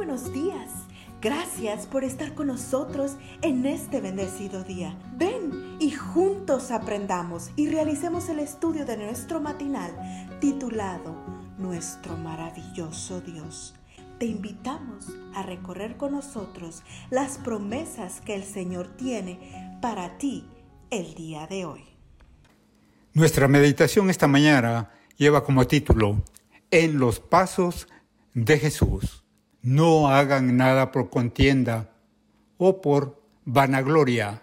buenos días. Gracias por estar con nosotros en este bendecido día. Ven y juntos aprendamos y realicemos el estudio de nuestro matinal titulado Nuestro maravilloso Dios. Te invitamos a recorrer con nosotros las promesas que el Señor tiene para ti el día de hoy. Nuestra meditación esta mañana lleva como título En los pasos de Jesús. No hagan nada por contienda o por vanagloria.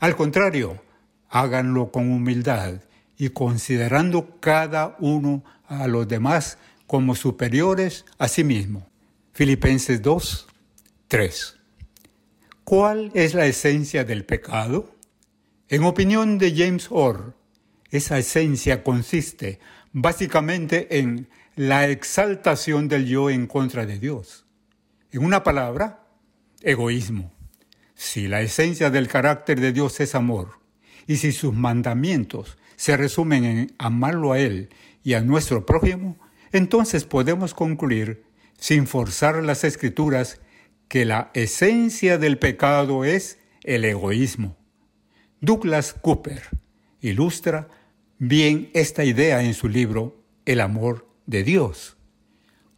Al contrario, háganlo con humildad y considerando cada uno a los demás como superiores a sí mismo. Filipenses 2, 3. ¿Cuál es la esencia del pecado? En opinión de James Orr, esa esencia consiste básicamente en la exaltación del yo en contra de Dios. En una palabra, egoísmo. Si la esencia del carácter de Dios es amor, y si sus mandamientos se resumen en amarlo a Él y a nuestro prójimo, entonces podemos concluir, sin forzar las escrituras, que la esencia del pecado es el egoísmo. Douglas Cooper ilustra bien esta idea en su libro El amor de Dios.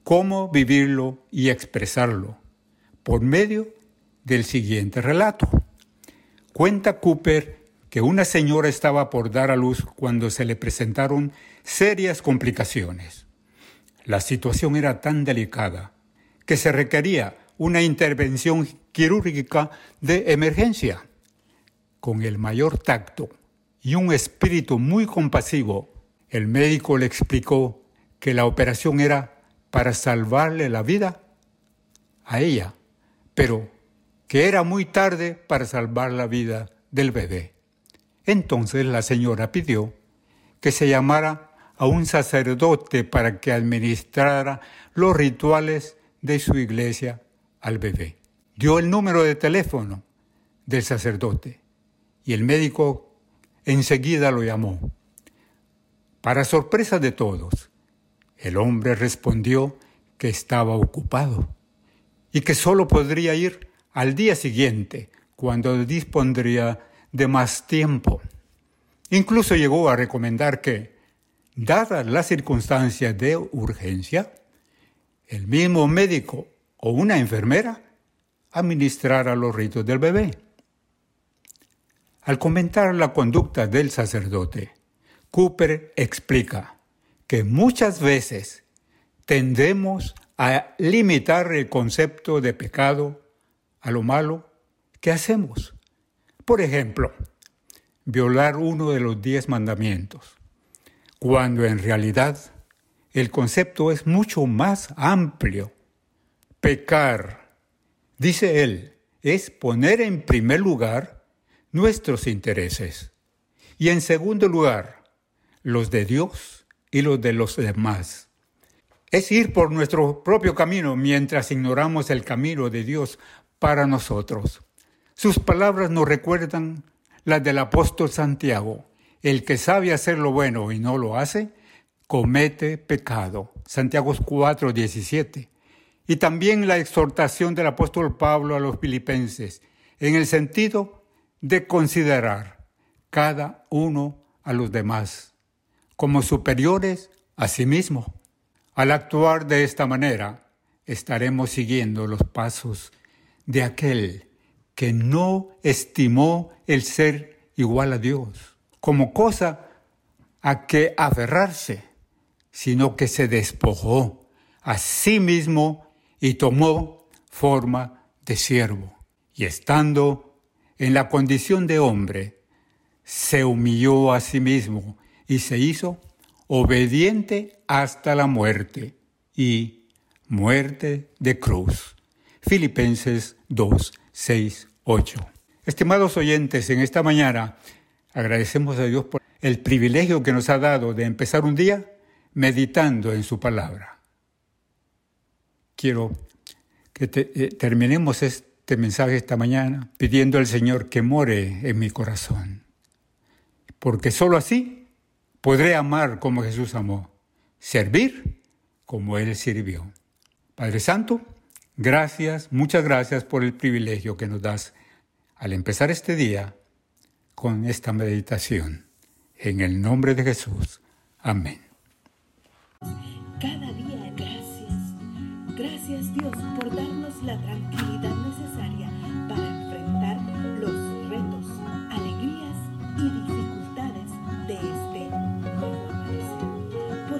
Cómo vivirlo y expresarlo por medio del siguiente relato. Cuenta Cooper que una señora estaba por dar a luz cuando se le presentaron serias complicaciones. La situación era tan delicada que se requería una intervención quirúrgica de emergencia. Con el mayor tacto y un espíritu muy compasivo, el médico le explicó que la operación era para salvarle la vida a ella, pero que era muy tarde para salvar la vida del bebé. Entonces la señora pidió que se llamara a un sacerdote para que administrara los rituales de su iglesia al bebé. Dio el número de teléfono del sacerdote y el médico enseguida lo llamó. Para sorpresa de todos, el hombre respondió que estaba ocupado y que solo podría ir al día siguiente, cuando dispondría de más tiempo. Incluso llegó a recomendar que, dadas las circunstancias de urgencia, el mismo médico o una enfermera administrara los ritos del bebé. Al comentar la conducta del sacerdote, Cooper explica que muchas veces tendemos a limitar el concepto de pecado a lo malo que hacemos. Por ejemplo, violar uno de los diez mandamientos, cuando en realidad el concepto es mucho más amplio. Pecar, dice él, es poner en primer lugar nuestros intereses. Y en segundo lugar, los de Dios y los de los demás. Es ir por nuestro propio camino mientras ignoramos el camino de Dios para nosotros. Sus palabras nos recuerdan las del apóstol Santiago. El que sabe hacer lo bueno y no lo hace, comete pecado. Santiago 4, 17. Y también la exhortación del apóstol Pablo a los filipenses, en el sentido de considerar cada uno a los demás como superiores a sí mismo. Al actuar de esta manera, estaremos siguiendo los pasos de aquel que no estimó el ser igual a Dios como cosa a que aferrarse, sino que se despojó a sí mismo y tomó forma de siervo. Y estando en la condición de hombre, se humilló a sí mismo y se hizo obediente hasta la muerte y muerte de cruz. Filipenses 2, 6, 8. Estimados oyentes, en esta mañana agradecemos a Dios por el privilegio que nos ha dado de empezar un día meditando en su palabra. Quiero que eh, terminemos este este mensaje esta mañana pidiendo al Señor que more en mi corazón. Porque sólo así podré amar como Jesús amó, servir como Él sirvió. Padre Santo, Gracias, muchas gracias por el privilegio que nos das al empezar este día con esta meditación. En el nombre de Jesús. Amén. Cada día gracias. Gracias Dios por darnos la tranquilidad necesaria para